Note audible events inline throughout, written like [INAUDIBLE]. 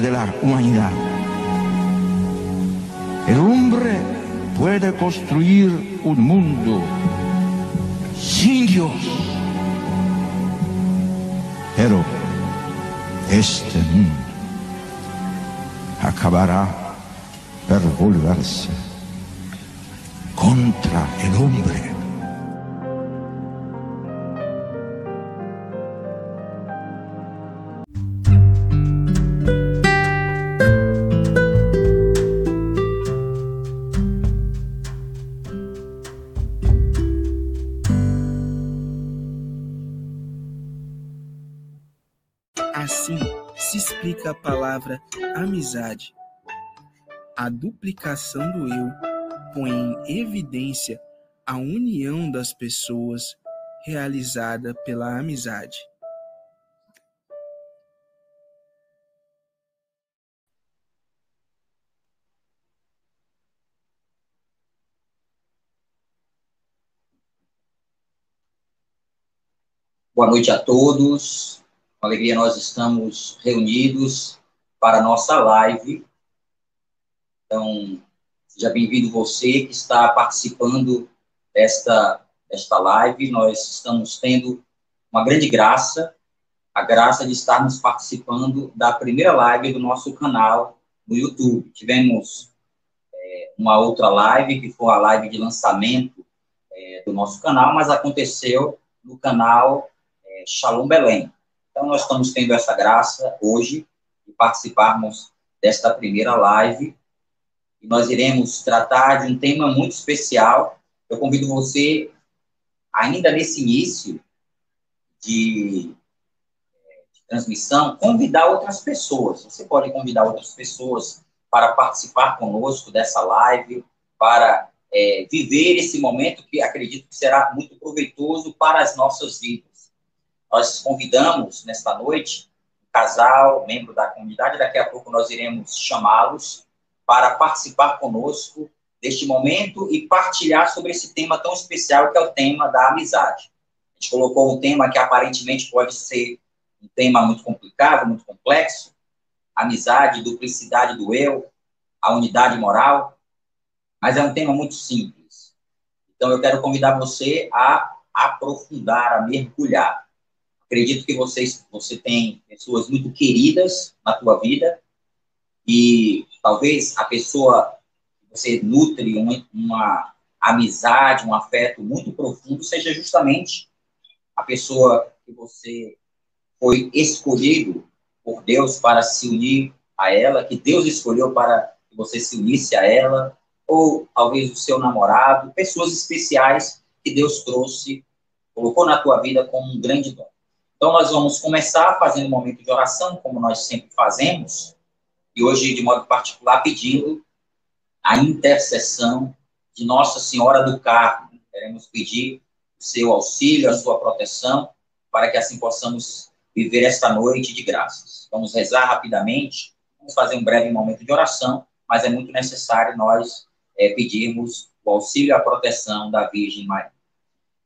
de la humanidad. El hombre puede construir un mundo sin Dios, pero este mundo acabará por volverse contra el hombre. Amizade. A duplicação do eu põe em evidência a união das pessoas realizada pela amizade. Boa noite a todos. Com alegria nós estamos reunidos para a nossa live. Então, seja bem-vindo você que está participando desta, desta live. Nós estamos tendo uma grande graça, a graça de estarmos participando da primeira live do nosso canal no YouTube. Tivemos é, uma outra live, que foi a live de lançamento é, do nosso canal, mas aconteceu no canal é, Shalom Belém. Então, nós estamos tendo essa graça hoje de participarmos desta primeira live. E nós iremos tratar de um tema muito especial. Eu convido você, ainda nesse início de, de transmissão, convidar outras pessoas. Você pode convidar outras pessoas para participar conosco dessa live, para é, viver esse momento que acredito que será muito proveitoso para as nossas vidas. Nós convidamos nesta noite casal, membro da comunidade, daqui a pouco nós iremos chamá-los para participar conosco deste momento e partilhar sobre esse tema tão especial que é o tema da amizade. A gente colocou um tema que aparentemente pode ser um tema muito complicado, muito complexo, amizade, duplicidade do eu, a unidade moral, mas é um tema muito simples. Então eu quero convidar você a aprofundar, a mergulhar Acredito que vocês, você tem pessoas muito queridas na tua vida e talvez a pessoa você nutre uma, uma amizade, um afeto muito profundo seja justamente a pessoa que você foi escolhido por Deus para se unir a ela, que Deus escolheu para que você se unisse a ela, ou talvez o seu namorado, pessoas especiais que Deus trouxe, colocou na tua vida como um grande dom. Então, nós vamos começar fazendo um momento de oração, como nós sempre fazemos, e hoje, de modo particular, pedindo a intercessão de Nossa Senhora do Carmo. Queremos pedir o seu auxílio, a sua proteção, para que assim possamos viver esta noite de graças. Vamos rezar rapidamente, vamos fazer um breve momento de oração, mas é muito necessário nós é, pedirmos o auxílio e a proteção da Virgem Maria.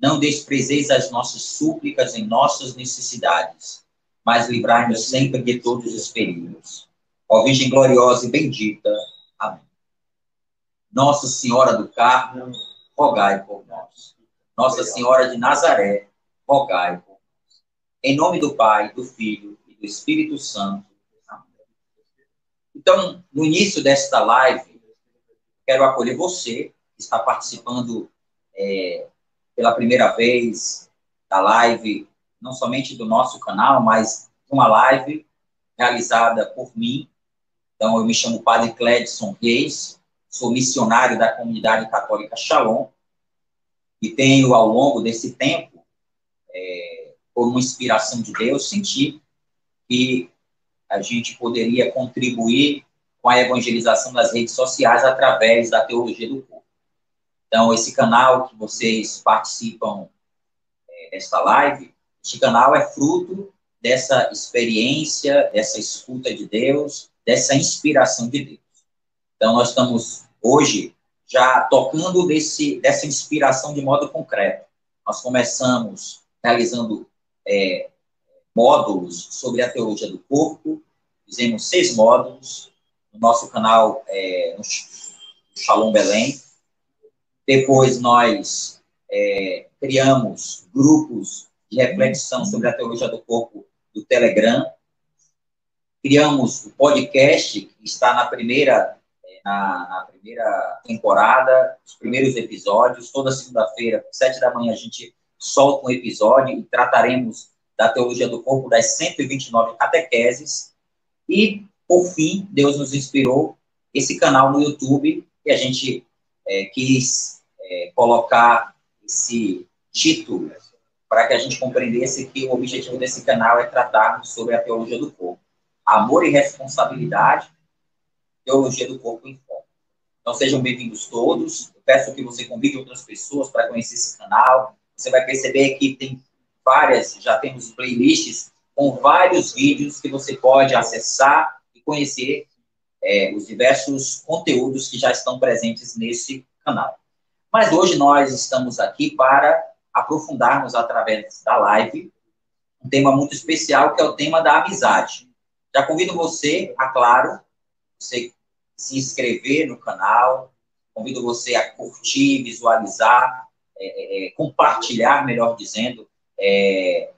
não desprezeis as nossas súplicas em nossas necessidades, mas livrai-nos sempre de todos os perigos. Ó Virgem gloriosa e bendita. Amém. Nossa Senhora do Carmo, rogai por nós. Nossa Senhora de Nazaré, rogai por nós. Em nome do Pai, do Filho e do Espírito Santo. Amém. Então, no início desta live, quero acolher você que está participando é, pela primeira vez da live, não somente do nosso canal, mas uma live realizada por mim. Então, eu me chamo Padre Cledson Reis, sou missionário da comunidade católica Shalom, e tenho, ao longo desse tempo, é, por uma inspiração de Deus, senti que a gente poderia contribuir com a evangelização das redes sociais através da teologia do corpo. Então, esse canal que vocês participam é, desta live, este canal é fruto dessa experiência, dessa escuta de Deus, dessa inspiração de Deus. Então, nós estamos hoje já tocando desse, dessa inspiração de modo concreto. Nós começamos realizando é, módulos sobre a teologia do corpo, fizemos seis módulos no nosso canal é, no Shalom Belém. Depois nós é, criamos grupos de reflexão sobre a teologia do corpo do Telegram. Criamos o podcast, que está na primeira, é, na, na primeira temporada, os primeiros episódios. Toda segunda-feira, sete da manhã, a gente solta um episódio e trataremos da teologia do corpo das 129 catequeses. E, por fim, Deus nos inspirou esse canal no YouTube e a gente é, quis é, colocar esse título para que a gente compreendesse que o objetivo desse canal é tratar sobre a teologia do corpo. Amor e responsabilidade, teologia do corpo em foco. Então, sejam bem-vindos todos. Eu peço que você convide outras pessoas para conhecer esse canal. Você vai perceber que tem várias, já temos playlists com vários vídeos que você pode acessar e conhecer é, os diversos conteúdos que já estão presentes nesse canal. Mas hoje nós estamos aqui para aprofundarmos através da live um tema muito especial que é o tema da amizade. Já convido você, a claro, você se inscrever no canal, convido você a curtir, visualizar, é, é, é compartilhar, melhor dizendo, é, é,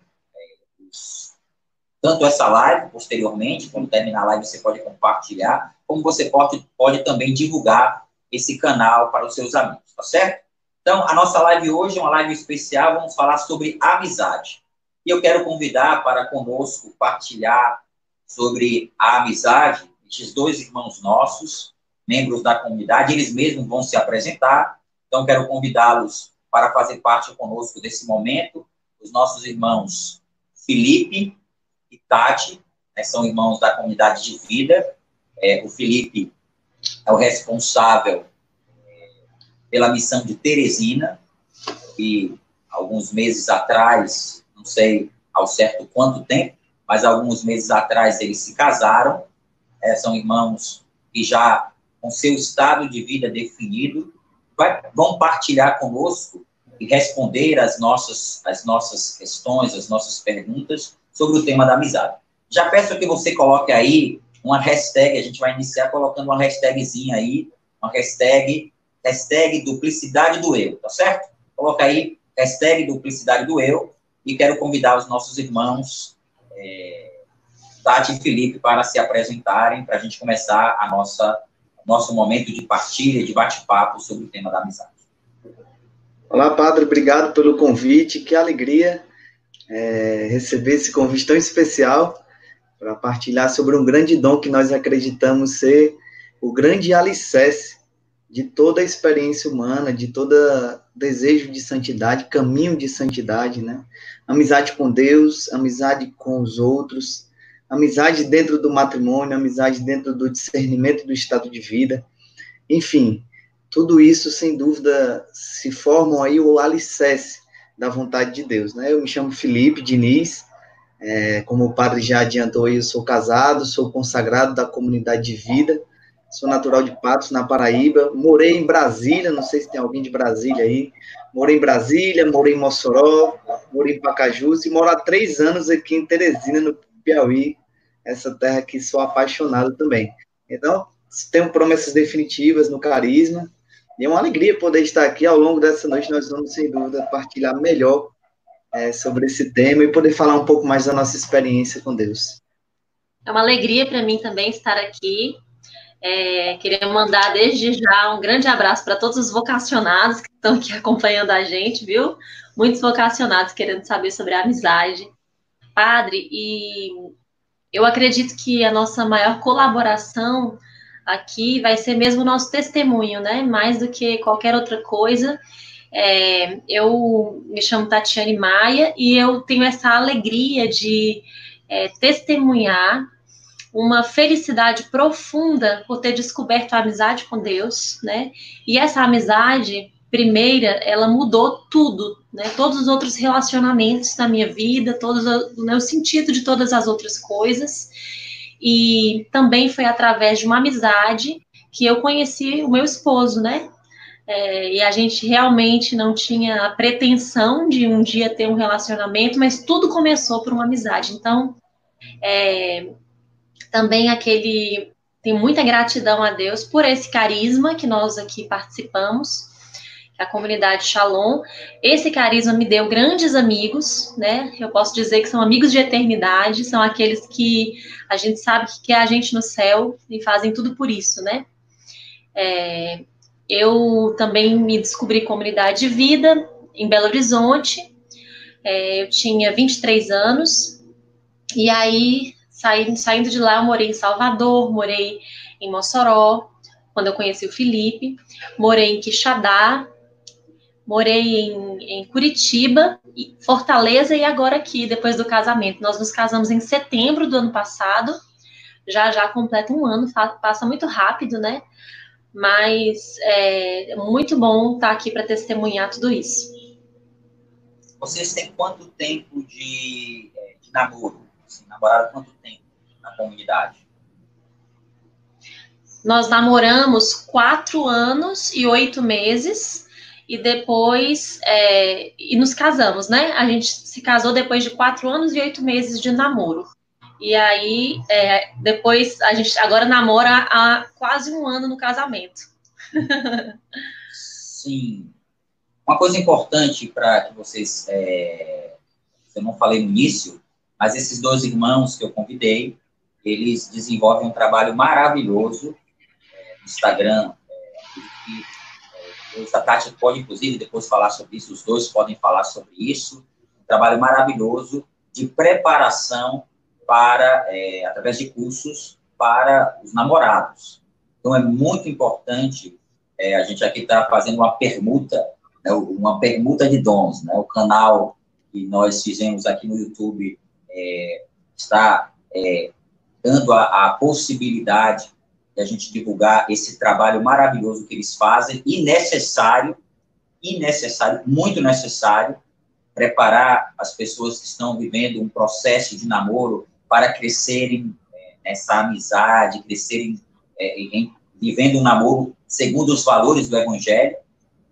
tanto essa live posteriormente, quando terminar a live você pode compartilhar, como você pode, pode também divulgar esse canal para os seus amigos, tá certo? Então, a nossa live hoje é uma live especial, vamos falar sobre amizade. E eu quero convidar para conosco partilhar sobre a amizade esses dois irmãos nossos, membros da comunidade, eles mesmos vão se apresentar. Então, quero convidá-los para fazer parte conosco desse momento os nossos irmãos Felipe e Tati, né, são irmãos da comunidade de vida. É, o Felipe é o responsável é, pela missão de Teresina, e alguns meses atrás, não sei ao certo quanto tempo, mas alguns meses atrás eles se casaram. É, são irmãos que já com seu estado de vida definido, vai, vão partilhar conosco e responder as nossas, as nossas questões, as nossas perguntas sobre o tema da amizade. Já peço que você coloque aí uma hashtag, a gente vai iniciar colocando uma hashtagzinha aí, uma hashtag, hashtag duplicidade do eu, tá certo? Coloca aí hashtag duplicidade do eu e quero convidar os nossos irmãos é, Tati e Felipe para se apresentarem, para a gente começar a nossa nosso momento de partilha, de bate-papo sobre o tema da amizade. Olá, Padre, obrigado pelo convite. Que alegria é, receber esse convite tão especial para partilhar sobre um grande dom que nós acreditamos ser o grande alicerce de toda a experiência humana, de todo desejo de santidade, caminho de santidade, né? Amizade com Deus, amizade com os outros, amizade dentro do matrimônio, amizade dentro do discernimento do estado de vida. Enfim, tudo isso, sem dúvida, se formam aí o alicerce da vontade de Deus, né? Eu me chamo Felipe Diniz, é, como o padre já adiantou, eu sou casado, sou consagrado da comunidade de vida, sou natural de Patos, na Paraíba, morei em Brasília, não sei se tem alguém de Brasília aí, morei em Brasília, morei em Mossoró, morei em Pacajus e moro há três anos aqui em Teresina, no Piauí, essa terra que sou apaixonado também. Então, tenho promessas definitivas no carisma, e é uma alegria poder estar aqui ao longo dessa noite. Nós vamos, sem dúvida, partilhar melhor é, sobre esse tema e poder falar um pouco mais da nossa experiência com Deus. É uma alegria para mim também estar aqui. É, queria mandar desde já um grande abraço para todos os vocacionados que estão aqui [LAUGHS] acompanhando a gente, viu? Muitos vocacionados querendo saber sobre a amizade. Padre, e eu acredito que a nossa maior colaboração aqui vai ser mesmo o nosso testemunho, né? Mais do que qualquer outra coisa. É, eu me chamo Tatiane Maia e eu tenho essa alegria de é, testemunhar uma felicidade profunda por ter descoberto a amizade com Deus, né? E essa amizade primeira, ela mudou tudo, né? Todos os outros relacionamentos da minha vida, todos né, o sentido de todas as outras coisas. E também foi através de uma amizade que eu conheci o meu esposo, né? É, e a gente realmente não tinha a pretensão de um dia ter um relacionamento, mas tudo começou por uma amizade. Então, é, também aquele. Tem muita gratidão a Deus por esse carisma que nós aqui participamos, a comunidade Shalom. Esse carisma me deu grandes amigos, né? Eu posso dizer que são amigos de eternidade, são aqueles que a gente sabe que quer a gente no céu e fazem tudo por isso, né? É, eu também me descobri comunidade de vida em Belo Horizonte. É, eu tinha 23 anos. E aí, saindo, saindo de lá, eu morei em Salvador, morei em Mossoró, quando eu conheci o Felipe. Morei em Quixadá, morei em, em, Curitiba, Fortaleza e agora aqui, depois do casamento. Nós nos casamos em setembro do ano passado, já já completa um ano, passa muito rápido, né? Mas é muito bom estar aqui para testemunhar tudo isso. Vocês têm quanto tempo de, é, de namoro? Assim, namoraram quanto tempo na comunidade? Nós namoramos quatro anos e oito meses e depois é, e nos casamos, né? A gente se casou depois de quatro anos e oito meses de namoro. E aí é, depois a gente agora namora há quase um ano no casamento. [LAUGHS] Sim. Uma coisa importante para que vocês, é, eu não falei no início, mas esses dois irmãos que eu convidei, eles desenvolvem um trabalho maravilhoso é, no Instagram. É, a Tati pode, inclusive, depois falar sobre isso, os dois podem falar sobre isso. Um trabalho maravilhoso de preparação para, é, através de cursos para os namorados. Então, é muito importante, é, a gente aqui está fazendo uma permuta, né, uma permuta de dons, né, o canal que nós fizemos aqui no YouTube é, está é, dando a, a possibilidade a gente divulgar esse trabalho maravilhoso que eles fazem e necessário, e necessário, muito necessário, preparar as pessoas que estão vivendo um processo de namoro para crescerem é, nessa amizade, crescerem é, em, vivendo um namoro segundo os valores do Evangelho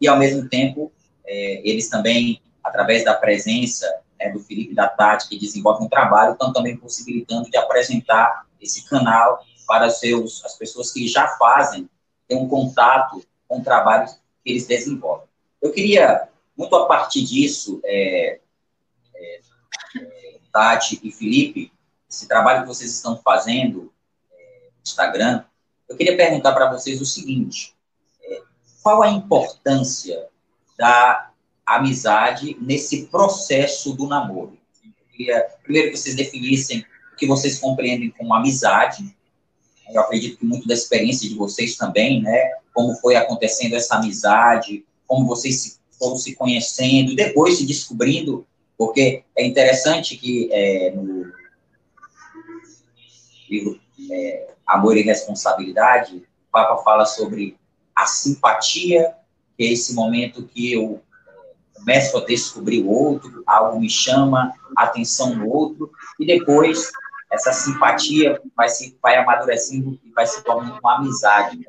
e, ao mesmo tempo, é, eles também, através da presença né, do Felipe da Tati, que desenvolvem um trabalho, estão também possibilitando de apresentar esse canal para seus, as pessoas que já fazem, ter um contato com o trabalho que eles desenvolvem. Eu queria, muito a partir disso, é, é, Tati e Felipe, esse trabalho que vocês estão fazendo é, no Instagram, eu queria perguntar para vocês o seguinte: é, qual a importância da amizade nesse processo do namoro? Queria, primeiro, que vocês definissem o que vocês compreendem como amizade, eu acredito que muito da experiência de vocês também, né? Como foi acontecendo essa amizade, como vocês se, foram se conhecendo, depois se descobrindo, porque é interessante que é, no livro é, Amor e Responsabilidade, o Papa fala sobre a simpatia, que é esse momento que eu é, começo a descobrir o outro, algo me chama a atenção no outro, e depois essa simpatia vai se vai amadurecendo e vai se tornando uma amizade.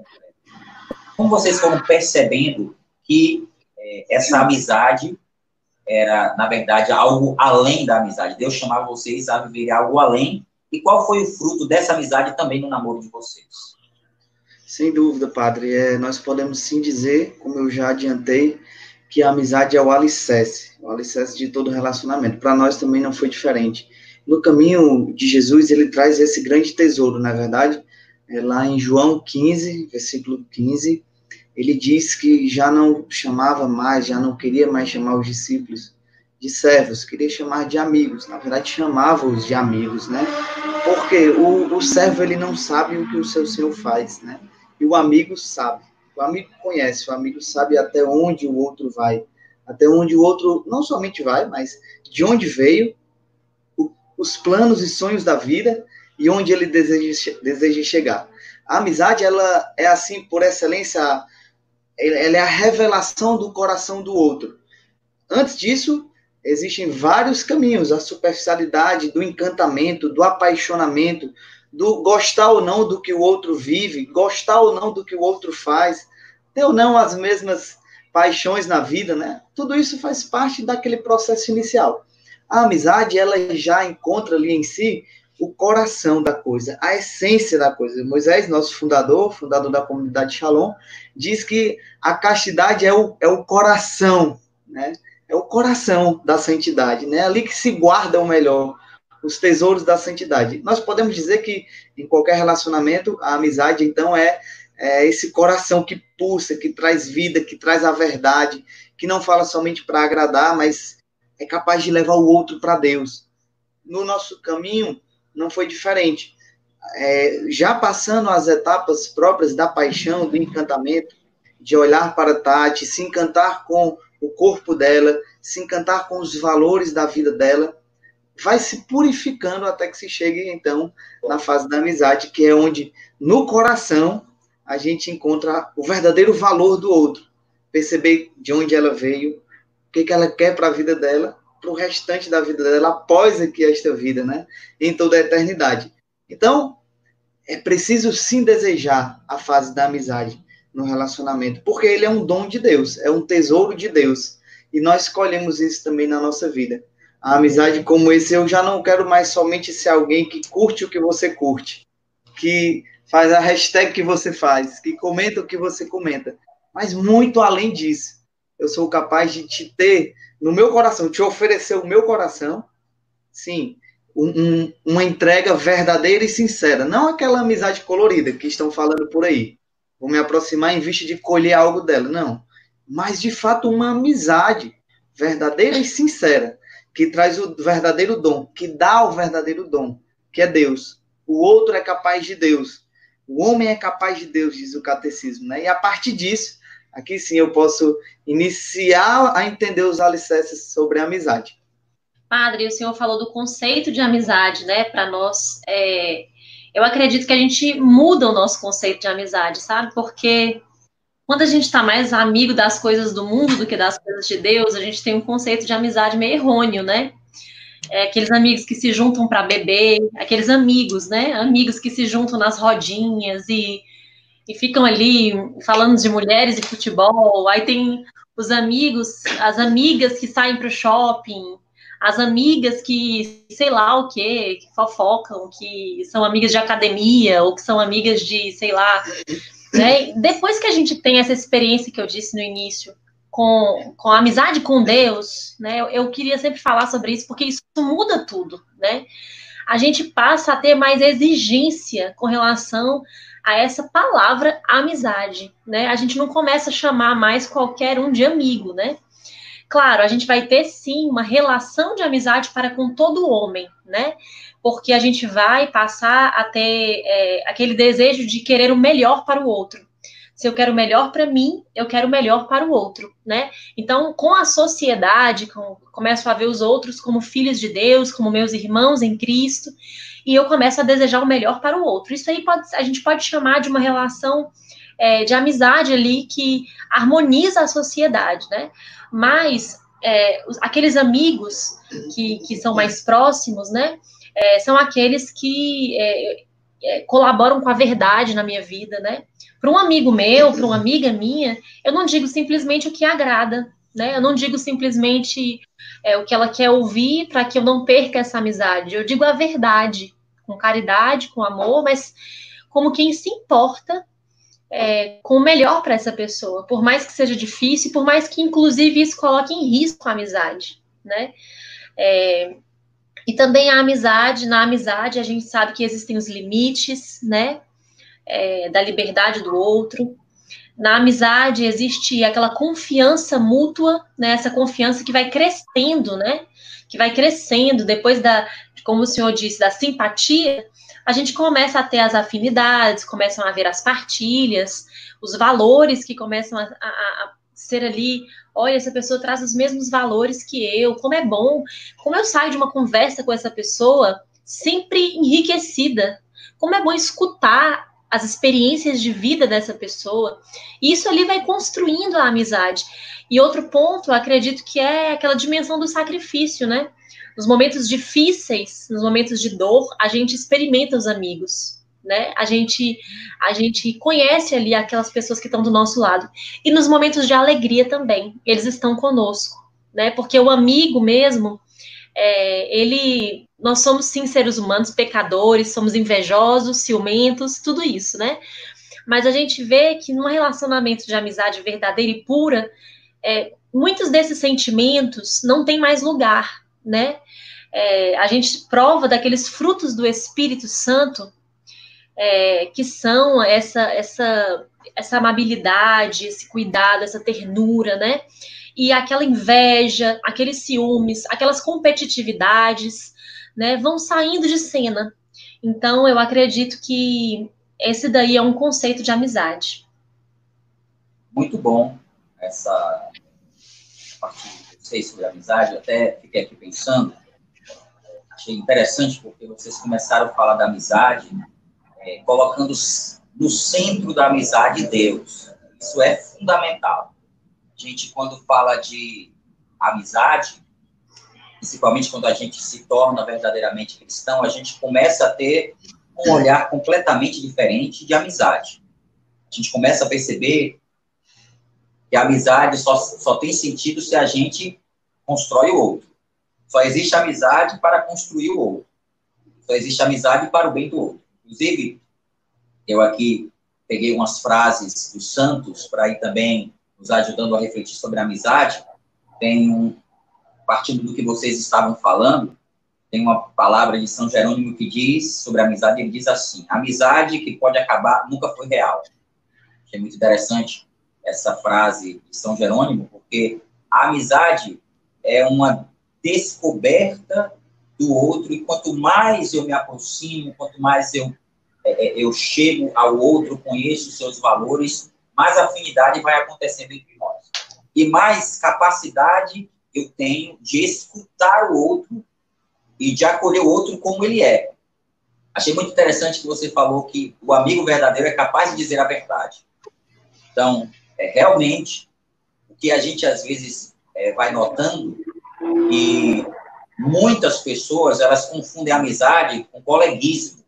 Como vocês foram percebendo que é, essa amizade era, na verdade, algo além da amizade? Deus chamava vocês a viver algo além. E qual foi o fruto dessa amizade também no namoro de vocês? Sem dúvida, padre. É, nós podemos sim dizer, como eu já adiantei, que a amizade é o alicerce, o alicerce de todo relacionamento. Para nós também não foi diferente no caminho de Jesus, ele traz esse grande tesouro, na verdade, é lá em João 15, versículo 15, ele diz que já não chamava mais, já não queria mais chamar os discípulos de servos, queria chamar de amigos, na verdade chamava-os de amigos, né? Porque o, o servo, ele não sabe o que o seu senhor faz, né? E o amigo sabe, o amigo conhece, o amigo sabe até onde o outro vai, até onde o outro não somente vai, mas de onde veio, o, os planos e sonhos da vida e onde ele deseja, deseja chegar. A amizade, ela é assim, por excelência, ela é a revelação do coração do outro. Antes disso, existem vários caminhos, a superficialidade, do encantamento, do apaixonamento, do gostar ou não do que o outro vive, gostar ou não do que o outro faz, ter ou não as mesmas paixões na vida, né? Tudo isso faz parte daquele processo inicial. A amizade, ela já encontra ali em si o coração da coisa, a essência da coisa. Moisés, nosso fundador, fundador da comunidade Shalom, diz que a castidade é o, é o coração, né? É o coração da santidade, né? Ali que se guarda o melhor, os tesouros da santidade. Nós podemos dizer que em qualquer relacionamento, a amizade, então, é, é esse coração que pulsa, que traz vida, que traz a verdade, que não fala somente para agradar, mas é capaz de levar o outro para Deus. No nosso caminho, não foi diferente. É, já passando as etapas próprias da paixão, do encantamento, de olhar para Tati, se encantar com o corpo dela, se encantar com os valores da vida dela, vai se purificando até que se chegue então na fase da amizade, que é onde no coração a gente encontra o verdadeiro valor do outro, perceber de onde ela veio, o que, que ela quer para a vida dela para o restante da vida dela após aqui esta vida, né? Em toda a eternidade. Então, é preciso sim desejar a fase da amizade no relacionamento, porque ele é um dom de Deus, é um tesouro de Deus. E nós escolhemos isso também na nossa vida. A amizade como esse, eu já não quero mais somente ser alguém que curte o que você curte, que faz a hashtag que você faz, que comenta o que você comenta. Mas muito além disso, eu sou capaz de te ter no meu coração, te oferecer o meu coração, sim, um, uma entrega verdadeira e sincera, não aquela amizade colorida que estão falando por aí. Vou me aproximar em vista de colher algo dela, não. Mas de fato uma amizade verdadeira e sincera, que traz o verdadeiro dom, que dá o verdadeiro dom, que é Deus. O outro é capaz de Deus. O homem é capaz de Deus, diz o catecismo, né? E a partir disso, Aqui sim eu posso iniciar a entender os alicerces sobre a amizade. Padre, o senhor falou do conceito de amizade, né? Para nós, é... eu acredito que a gente muda o nosso conceito de amizade, sabe? Porque quando a gente está mais amigo das coisas do mundo do que das coisas de Deus, a gente tem um conceito de amizade meio errôneo, né? É, aqueles amigos que se juntam para beber, aqueles amigos, né? Amigos que se juntam nas rodinhas e e ficam ali falando de mulheres e futebol. Aí tem os amigos, as amigas que saem para o shopping, as amigas que, sei lá o que, que fofocam, que são amigas de academia ou que são amigas de, sei lá. Né? Depois que a gente tem essa experiência que eu disse no início, com, com a amizade com Deus, né? Eu, eu queria sempre falar sobre isso, porque isso muda tudo, né? A gente passa a ter mais exigência com relação a essa palavra amizade, né? A gente não começa a chamar mais qualquer um de amigo, né? Claro, a gente vai ter sim uma relação de amizade para com todo homem, né? Porque a gente vai passar a ter é, aquele desejo de querer o melhor para o outro. Se eu quero o melhor para mim, eu quero o melhor para o outro, né? Então, com a sociedade, com, começo a ver os outros como filhos de Deus, como meus irmãos em Cristo, e eu começo a desejar o melhor para o outro. Isso aí pode, a gente pode chamar de uma relação é, de amizade ali que harmoniza a sociedade, né? Mas é, os, aqueles amigos que, que são mais próximos, né? É, são aqueles que é, é, colaboram com a verdade na minha vida, né? Para um amigo meu, para uma amiga minha, eu não digo simplesmente o que agrada, né? Eu não digo simplesmente é, o que ela quer ouvir para que eu não perca essa amizade. Eu digo a verdade, com caridade, com amor, mas como quem se importa é, com o melhor para essa pessoa, por mais que seja difícil, por mais que inclusive isso coloque em risco a amizade, né? É, e também a amizade, na amizade a gente sabe que existem os limites, né? É, da liberdade do outro. Na amizade existe aquela confiança mútua, né? Essa confiança que vai crescendo, né? Que vai crescendo depois da, como o senhor disse, da simpatia, a gente começa a ter as afinidades, começam a haver as partilhas, os valores que começam a, a, a ser ali, olha, essa pessoa traz os mesmos valores que eu, como é bom, como eu saio de uma conversa com essa pessoa sempre enriquecida, como é bom escutar as experiências de vida dessa pessoa, e isso ali vai construindo a amizade. E outro ponto, acredito que é aquela dimensão do sacrifício, né? Nos momentos difíceis, nos momentos de dor, a gente experimenta os amigos né? A gente a gente conhece ali aquelas pessoas que estão do nosso lado. E nos momentos de alegria também, eles estão conosco, né? Porque o amigo mesmo, é, ele nós somos sim seres humanos pecadores, somos invejosos, ciumentos, tudo isso, né? Mas a gente vê que num relacionamento de amizade verdadeira e pura, é, muitos desses sentimentos não têm mais lugar, né? É, a gente prova daqueles frutos do Espírito Santo é, que são essa, essa, essa amabilidade, esse cuidado, essa ternura, né? E aquela inveja, aqueles ciúmes, aquelas competitividades, né, vão saindo de cena. Então, eu acredito que esse daí é um conceito de amizade. Muito bom essa parte vocês sobre amizade. Até fiquei aqui pensando, achei interessante porque vocês começaram a falar da amizade é, colocando no centro da amizade Deus. Isso é fundamental. A gente, quando fala de amizade, principalmente quando a gente se torna verdadeiramente cristão, a gente começa a ter um olhar completamente diferente de amizade. A gente começa a perceber que a amizade só, só tem sentido se a gente constrói o outro. Só existe amizade para construir o outro. Só existe amizade para o bem do outro. Inclusive, eu aqui peguei umas frases dos santos para ir também nos ajudando a refletir sobre a amizade. Tem um, partindo do que vocês estavam falando, tem uma palavra de São Jerônimo que diz sobre a amizade, ele diz assim: amizade que pode acabar nunca foi real. É muito interessante essa frase de São Jerônimo, porque a amizade é uma descoberta do outro, e quanto mais eu me aproximo, quanto mais eu, é, é, eu chego ao outro, conheço seus valores, mais afinidade vai acontecendo entre nós. E mais capacidade eu tenho de escutar o outro e de acolher o outro como ele é. Achei muito interessante que você falou que o amigo verdadeiro é capaz de dizer a verdade. Então, é, realmente, o que a gente às vezes é, vai notando e muitas pessoas elas confundem amizade com coleguismo.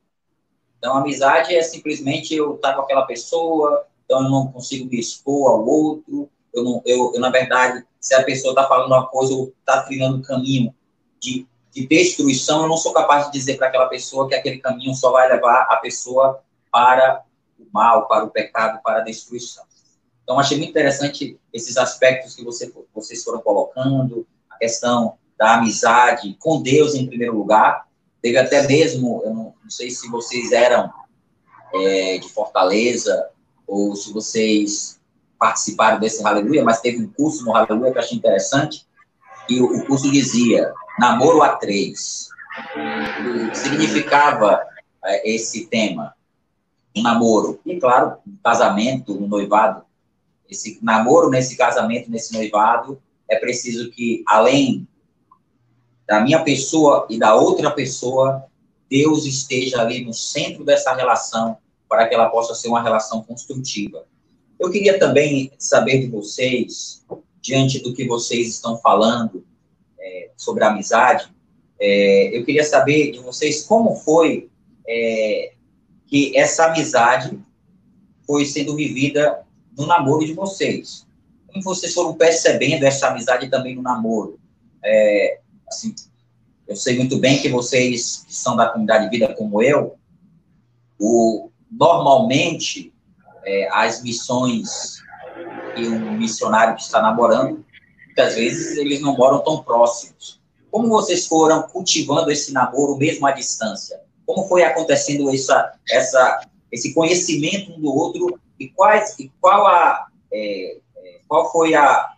Então, amizade é simplesmente eu estar com aquela pessoa, então eu não consigo me expor ao outro. Eu, não, eu, eu na verdade, se a pessoa está falando uma coisa ou está trilhando um caminho de, de destruição, eu não sou capaz de dizer para aquela pessoa que aquele caminho só vai levar a pessoa para o mal, para o pecado, para a destruição. Então, achei muito interessante esses aspectos que você, vocês foram colocando, a questão da amizade com Deus em primeiro lugar. Teve até mesmo, eu não, não sei se vocês eram é, de Fortaleza ou se vocês participaram desse Aleluia, mas teve um curso no Aleluia que eu achei interessante, e o, o curso dizia Namoro a Três. O que significava é, esse tema? Um namoro. E, claro, um casamento, um noivado. Esse namoro, nesse casamento, nesse noivado, é preciso que, além da minha pessoa e da outra pessoa, Deus esteja ali no centro dessa relação para que ela possa ser uma relação construtiva. Eu queria também saber de vocês, diante do que vocês estão falando é, sobre a amizade, é, eu queria saber de vocês como foi é, que essa amizade foi sendo vivida no namoro de vocês. Como vocês foram percebendo essa amizade também no namoro? É, assim, eu sei muito bem que vocês que são da comunidade de vida como eu, o, normalmente é, as missões que um missionário que está namorando, muitas vezes eles não moram tão próximos. Como vocês foram cultivando esse namoro mesmo à distância? Como foi acontecendo essa, essa, esse conhecimento um do outro e quais, e qual a, é, é qual foi a,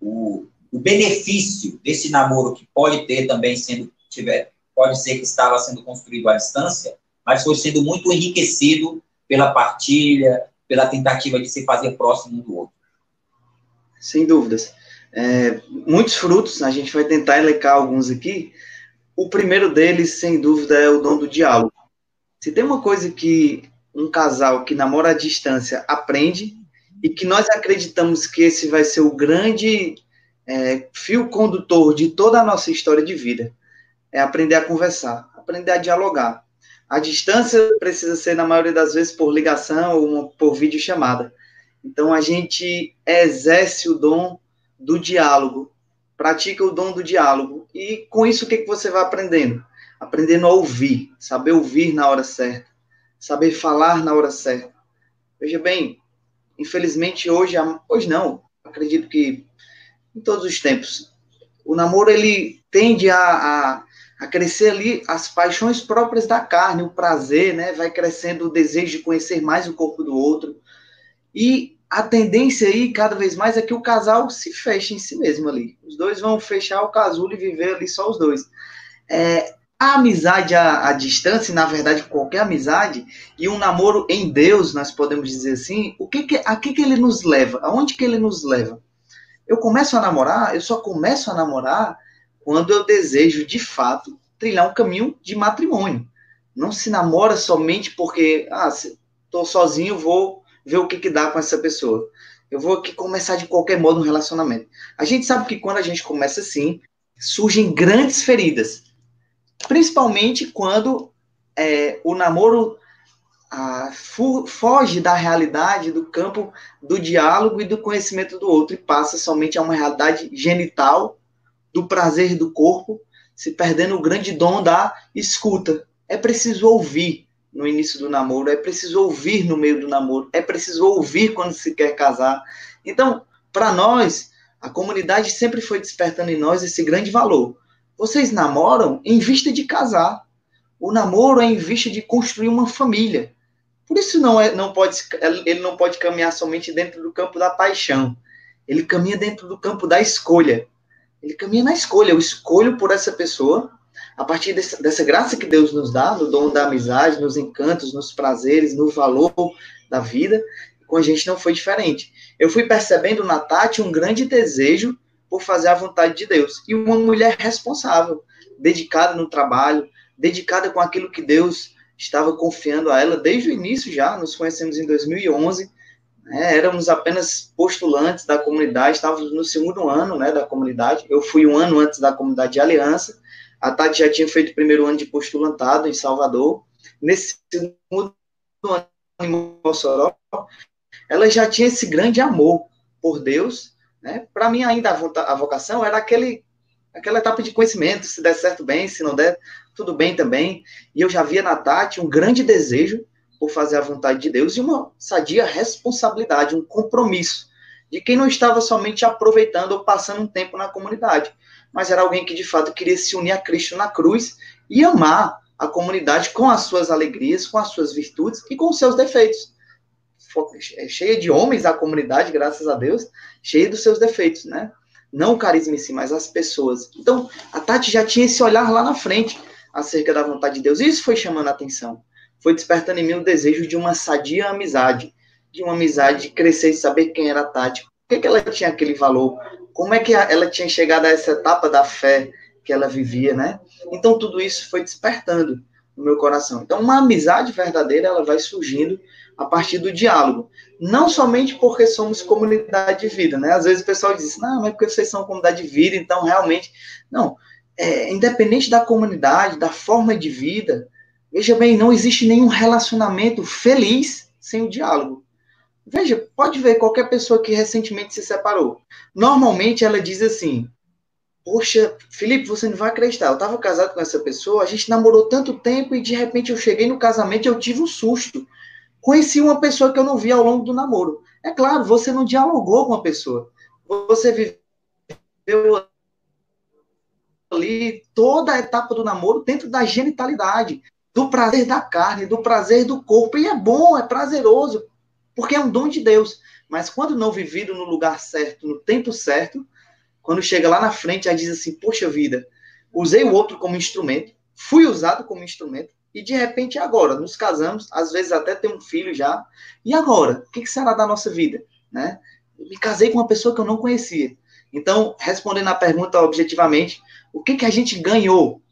o, o benefício desse namoro que pode ter também sendo tiver pode ser que estava sendo construído à distância, mas foi sendo muito enriquecido pela partilha, pela tentativa de se fazer próximo um do outro. Sem dúvidas. É, muitos frutos, a gente vai tentar elencar alguns aqui. O primeiro deles, sem dúvida, é o dom do diálogo. Se tem uma coisa que um casal que namora à distância aprende, e que nós acreditamos que esse vai ser o grande é, fio condutor de toda a nossa história de vida, é aprender a conversar, aprender a dialogar. A distância precisa ser, na maioria das vezes, por ligação ou por videochamada. Então, a gente exerce o dom do diálogo, pratica o dom do diálogo. E com isso, o que, que você vai aprendendo? Aprendendo a ouvir, saber ouvir na hora certa, saber falar na hora certa. Veja bem, infelizmente hoje, hoje não, acredito que em todos os tempos, o namoro ele tende a, a, a crescer ali as paixões próprias da carne, o prazer, né? Vai crescendo o desejo de conhecer mais o corpo do outro. E a tendência aí, cada vez mais, é que o casal se feche em si mesmo ali. Os dois vão fechar o casulo e viver ali só os dois. É, a amizade à, à distância, na verdade, qualquer amizade, e um namoro em Deus, nós podemos dizer assim, o que, que a que, que ele nos leva? Aonde que ele nos leva? Eu começo a namorar, eu só começo a namorar quando eu desejo, de fato, trilhar um caminho de matrimônio. Não se namora somente porque, ah, estou sozinho, vou ver o que, que dá com essa pessoa. Eu vou aqui começar de qualquer modo um relacionamento. A gente sabe que quando a gente começa assim, surgem grandes feridas. Principalmente quando é, o namoro foge da realidade, do campo do diálogo e do conhecimento do outro e passa somente a uma realidade genital, do prazer do corpo, se perdendo o grande dom da escuta. É preciso ouvir, no início do namoro, é preciso ouvir no meio do namoro, é preciso ouvir quando se quer casar. Então, para nós, a comunidade sempre foi despertando em nós esse grande valor. Vocês namoram em vista de casar. O namoro é em vista de construir uma família. Por isso não é, não pode, ele não pode caminhar somente dentro do campo da paixão. Ele caminha dentro do campo da escolha. Ele caminha na escolha. Eu escolho por essa pessoa a partir dessa, dessa graça que Deus nos dá, no dom da amizade, nos encantos, nos prazeres, no valor da vida, com a gente não foi diferente. Eu fui percebendo na Tati um grande desejo por fazer a vontade de Deus. E uma mulher responsável, dedicada no trabalho, dedicada com aquilo que Deus estava confiando a ela desde o início já. Nos conhecemos em 2011. Né, éramos apenas postulantes da comunidade, estávamos no segundo ano né, da comunidade. Eu fui um ano antes da comunidade de aliança. A Tati já tinha feito o primeiro ano de postulantado em Salvador. Nesse segundo ano em Mossoró, ela já tinha esse grande amor por Deus. Né? Para mim, ainda a vocação era aquele, aquela etapa de conhecimento, se der certo bem, se não der, tudo bem também. E eu já via na Tati um grande desejo por fazer a vontade de Deus e uma sadia responsabilidade, um compromisso de quem não estava somente aproveitando ou passando um tempo na comunidade, mas era alguém que de fato queria se unir a Cristo na cruz e amar a comunidade com as suas alegrias, com as suas virtudes e com os seus defeitos. É cheia de homens a comunidade, graças a Deus, cheia dos seus defeitos, né? Não o carisma em si, mas as pessoas. Então, a Tati já tinha esse olhar lá na frente acerca da vontade de Deus. E isso foi chamando a atenção. Foi despertando em mim o desejo de uma sadia amizade, de uma amizade, de crescer e saber quem era a Tati. Por que, que ela tinha aquele valor? como é que ela tinha chegado a essa etapa da fé que ela vivia, né? Então tudo isso foi despertando no meu coração. Então uma amizade verdadeira ela vai surgindo a partir do diálogo, não somente porque somos comunidade de vida, né? Às vezes o pessoal diz, não, mas porque vocês são comunidade de vida, então realmente não. É, independente da comunidade, da forma de vida, veja bem, não existe nenhum relacionamento feliz sem o diálogo. Veja, pode ver qualquer pessoa que recentemente se separou. Normalmente ela diz assim: Poxa, Felipe, você não vai acreditar. Eu estava casado com essa pessoa, a gente namorou tanto tempo e de repente eu cheguei no casamento e eu tive um susto. Conheci uma pessoa que eu não vi ao longo do namoro. É claro, você não dialogou com a pessoa. Você viveu ali toda a etapa do namoro dentro da genitalidade, do prazer da carne, do prazer do corpo. E é bom, é prazeroso porque é um dom de Deus. Mas quando não vivido no lugar certo, no tempo certo, quando chega lá na frente, aí diz assim: Poxa vida, usei o outro como instrumento, fui usado como instrumento, e de repente agora nos casamos, às vezes até tem um filho já, e agora? O que será da nossa vida? Né? me casei com uma pessoa que eu não conhecia. Então, respondendo a pergunta objetivamente, o que, que a gente ganhou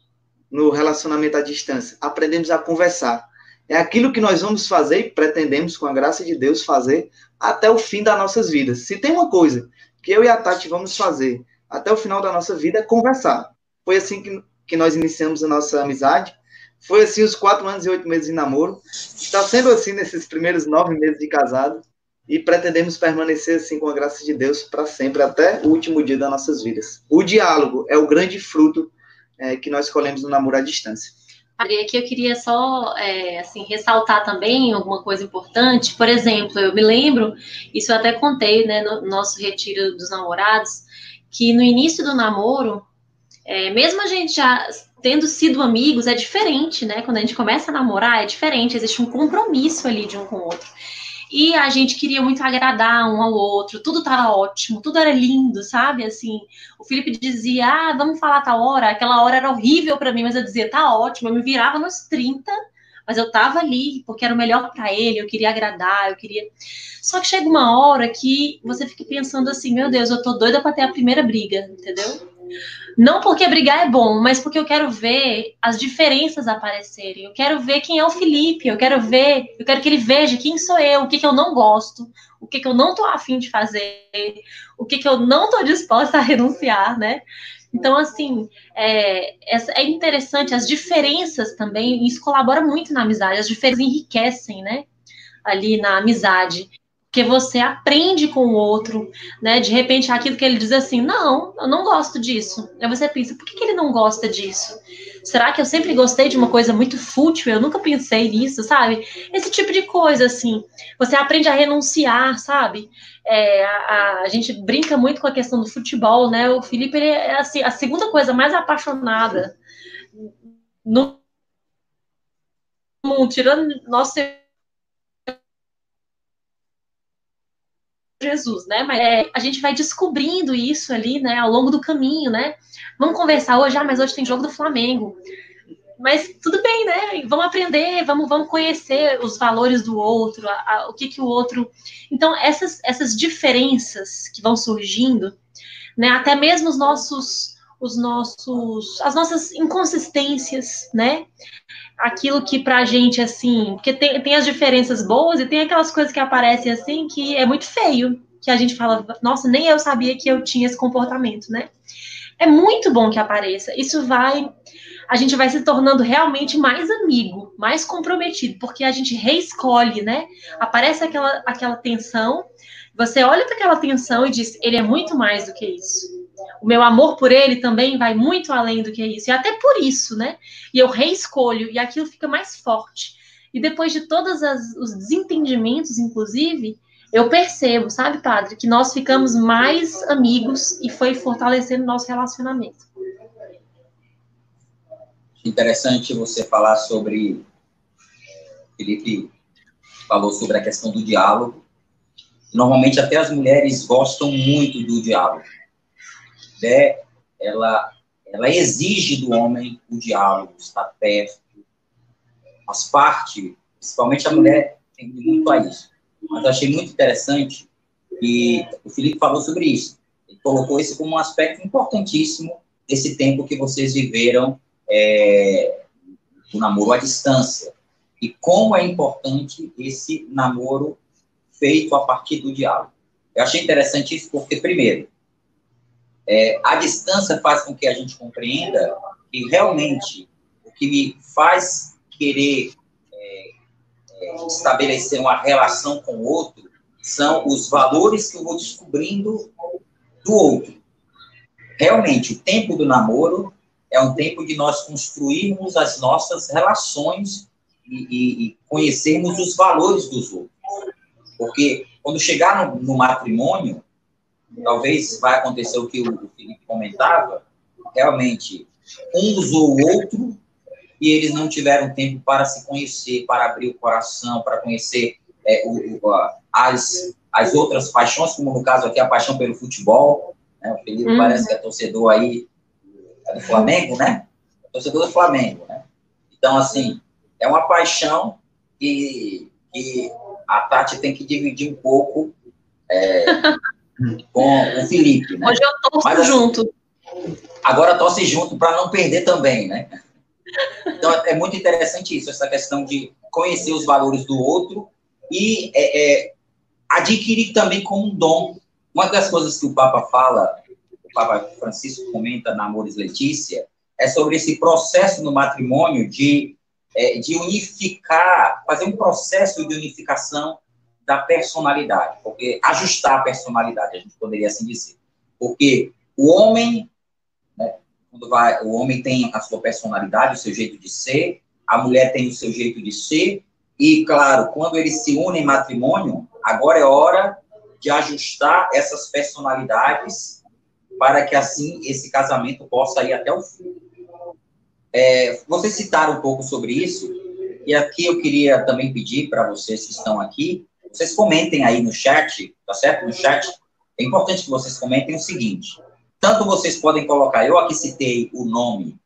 no relacionamento à distância? Aprendemos a conversar. É aquilo que nós vamos fazer e pretendemos, com a graça de Deus, fazer até o fim das nossas vidas. Se tem uma coisa que eu e a Tati vamos fazer até o final da nossa vida, é conversar. Foi assim que, que nós iniciamos a nossa amizade. Foi assim os quatro anos e oito meses de namoro. Está sendo assim nesses primeiros nove meses de casado e pretendemos permanecer assim com a graça de Deus para sempre, até o último dia das nossas vidas. O diálogo é o grande fruto é, que nós escolhemos no namoro à distância. Aqui eu queria só é, assim ressaltar também alguma coisa importante. Por exemplo, eu me lembro, isso eu até contei, né, no nosso retiro dos namorados, que no início do namoro, é, mesmo a gente já tendo sido amigos, é diferente, né? Quando a gente começa a namorar, é diferente, existe um compromisso ali de um com o outro. E a gente queria muito agradar um ao outro, tudo estava ótimo, tudo era lindo, sabe? Assim, o Felipe dizia: "Ah, vamos falar tal hora". Aquela hora era horrível para mim, mas eu dizia: "Tá ótimo". Eu me virava nos 30, mas eu tava ali porque era o melhor para ele, eu queria agradar, eu queria. Só que chega uma hora que você fica pensando assim: "Meu Deus, eu tô doida para ter a primeira briga", entendeu? Não porque brigar é bom, mas porque eu quero ver as diferenças aparecerem. Eu quero ver quem é o Felipe, eu quero ver, eu quero que ele veja quem sou eu, o que, que eu não gosto, o que, que eu não tô afim de fazer, o que, que eu não tô disposta a renunciar, né? Então, assim, é, é interessante, as diferenças também, isso colabora muito na amizade, as diferenças enriquecem, né? Ali na amizade porque você aprende com o outro, né? De repente, aquilo que ele diz assim, não, eu não gosto disso. Aí você pensa, por que, que ele não gosta disso? Será que eu sempre gostei de uma coisa muito fútil? Eu nunca pensei nisso, sabe? Esse tipo de coisa, assim. Você aprende a renunciar, sabe? É, a, a, gente brinca muito com a questão do futebol, né? O Felipe, ele é assim, a segunda coisa mais apaixonada no mundo, tirando nosso Jesus, né? Mas é, a gente vai descobrindo isso ali, né, ao longo do caminho, né? Vamos conversar hoje, ah, mas hoje tem jogo do Flamengo. Mas tudo bem, né? Vamos aprender, vamos, vamos conhecer os valores do outro, a, a, o que que o outro. Então, essas, essas diferenças que vão surgindo, né? Até mesmo os nossos, os nossos, as nossas inconsistências, né? Aquilo que pra gente, assim, porque tem, tem as diferenças boas e tem aquelas coisas que aparecem assim que é muito feio, que a gente fala, nossa, nem eu sabia que eu tinha esse comportamento, né? É muito bom que apareça. Isso vai. A gente vai se tornando realmente mais amigo, mais comprometido, porque a gente reescolhe, né? Aparece aquela, aquela tensão, você olha para aquela tensão e diz: ele é muito mais do que isso o meu amor por ele também vai muito além do que isso. E até por isso, né? E eu reescolho, e aquilo fica mais forte. E depois de todos as, os desentendimentos, inclusive, eu percebo, sabe, padre, que nós ficamos mais amigos e foi fortalecendo nosso relacionamento. Interessante você falar sobre. Felipe falou sobre a questão do diálogo. Normalmente, até as mulheres gostam muito do diálogo né, ela, ela exige do homem o diálogo, estar perto, faz parte, principalmente a mulher tem muito a isso. Mas eu achei muito interessante que o Felipe falou sobre isso. Ele colocou isso como um aspecto importantíssimo desse tempo que vocês viveram é, do namoro à distância. E como é importante esse namoro feito a partir do diálogo. Eu achei interessante isso porque, primeiro, é, a distância faz com que a gente compreenda que realmente o que me faz querer é, é, estabelecer uma relação com o outro são os valores que eu vou descobrindo do outro. Realmente, o tempo do namoro é um tempo de nós construirmos as nossas relações e, e, e conhecermos os valores dos outros. Porque quando chegar no, no matrimônio, talvez vai acontecer o que o Felipe comentava, realmente um usou o outro e eles não tiveram tempo para se conhecer, para abrir o coração, para conhecer é, o, o, as, as outras paixões, como no caso aqui a paixão pelo futebol. Né? O Felipe uhum. parece que é torcedor aí é do Flamengo, né? É torcedor do Flamengo, né? Então, assim, é uma paixão que, que a Tati tem que dividir um pouco é, [LAUGHS] com o Felipe. Né? Hoje eu torço Mas, assim, junto. Agora torce junto para não perder também, né? Então é muito interessante isso, essa questão de conhecer os valores do outro e é, é, adquirir também como um dom. Uma das coisas que o Papa fala, o Papa Francisco comenta na Amores Letícia, é sobre esse processo no matrimônio de, é, de unificar, fazer um processo de unificação da personalidade, porque ajustar a personalidade, a gente poderia assim dizer. Porque o homem, né, quando vai, o homem tem a sua personalidade, o seu jeito de ser, a mulher tem o seu jeito de ser, e, claro, quando eles se unem em matrimônio, agora é hora de ajustar essas personalidades para que, assim, esse casamento possa ir até o fim. É, vocês citaram um pouco sobre isso, e aqui eu queria também pedir para vocês que estão aqui, vocês comentem aí no chat, tá certo? No chat, é importante que vocês comentem o seguinte, tanto vocês podem colocar, eu aqui citei o nome,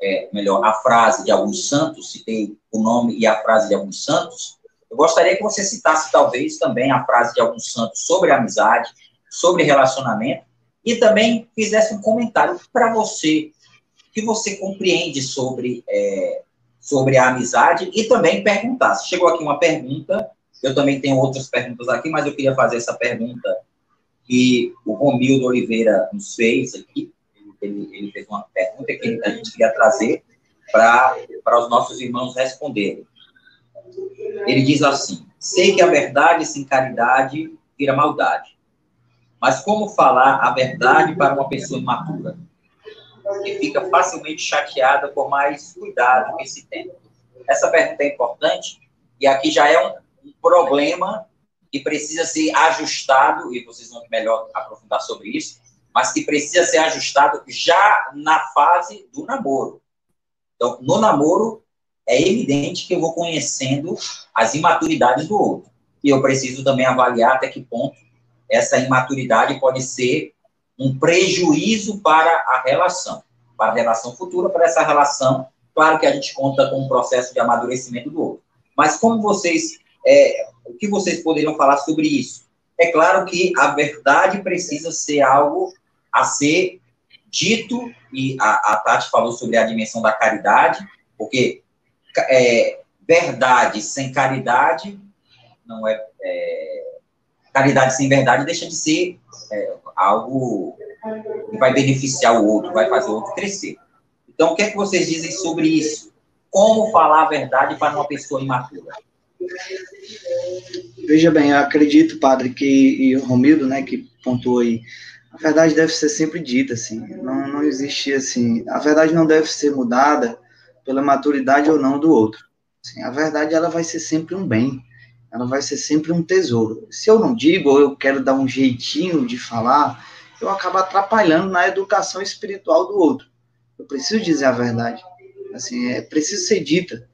é, melhor, a frase de alguns santos, citei o nome e a frase de alguns santos, eu gostaria que você citasse talvez também a frase de alguns santos sobre amizade, sobre relacionamento, e também fizesse um comentário para você que você compreende sobre, é, sobre a amizade e também perguntar. Chegou aqui uma pergunta, eu também tenho outras perguntas aqui, mas eu queria fazer essa pergunta que o Romildo Oliveira nos fez aqui. Ele, ele fez uma pergunta que a gente queria trazer para os nossos irmãos responderem. Ele diz assim: Sei que a verdade sem caridade vira maldade. Mas como falar a verdade para uma pessoa imatura? que fica facilmente chateada por mais cuidado que se tem. Essa pergunta é importante e aqui já é um, um problema que precisa ser ajustado, e vocês vão melhor aprofundar sobre isso, mas que precisa ser ajustado já na fase do namoro. Então, no namoro, é evidente que eu vou conhecendo as imaturidades do outro. E eu preciso também avaliar até que ponto essa imaturidade pode ser um prejuízo para a relação, para a relação futura, para essa relação. Claro que a gente conta com um processo de amadurecimento do outro. Mas como vocês, é, o que vocês poderiam falar sobre isso? É claro que a verdade precisa ser algo a ser dito, e a, a Tati falou sobre a dimensão da caridade, porque é, verdade sem caridade não é, é, caridade sem verdade deixa de ser é, algo que vai beneficiar o outro, vai fazer o outro crescer. Então, o que é que vocês dizem sobre isso? Como falar a verdade para uma pessoa imatura? Veja bem, eu acredito, padre, que e o Romildo, né, que pontuou aí, a verdade deve ser sempre dita, assim, não, não existe, assim, a verdade não deve ser mudada pela maturidade ou não do outro. Assim, a verdade, ela vai ser sempre um bem, ela vai ser sempre um tesouro. Se eu não digo, ou eu quero dar um jeitinho de falar, eu acabo atrapalhando na educação espiritual do outro. Eu preciso dizer a verdade. Assim, é preciso ser dita.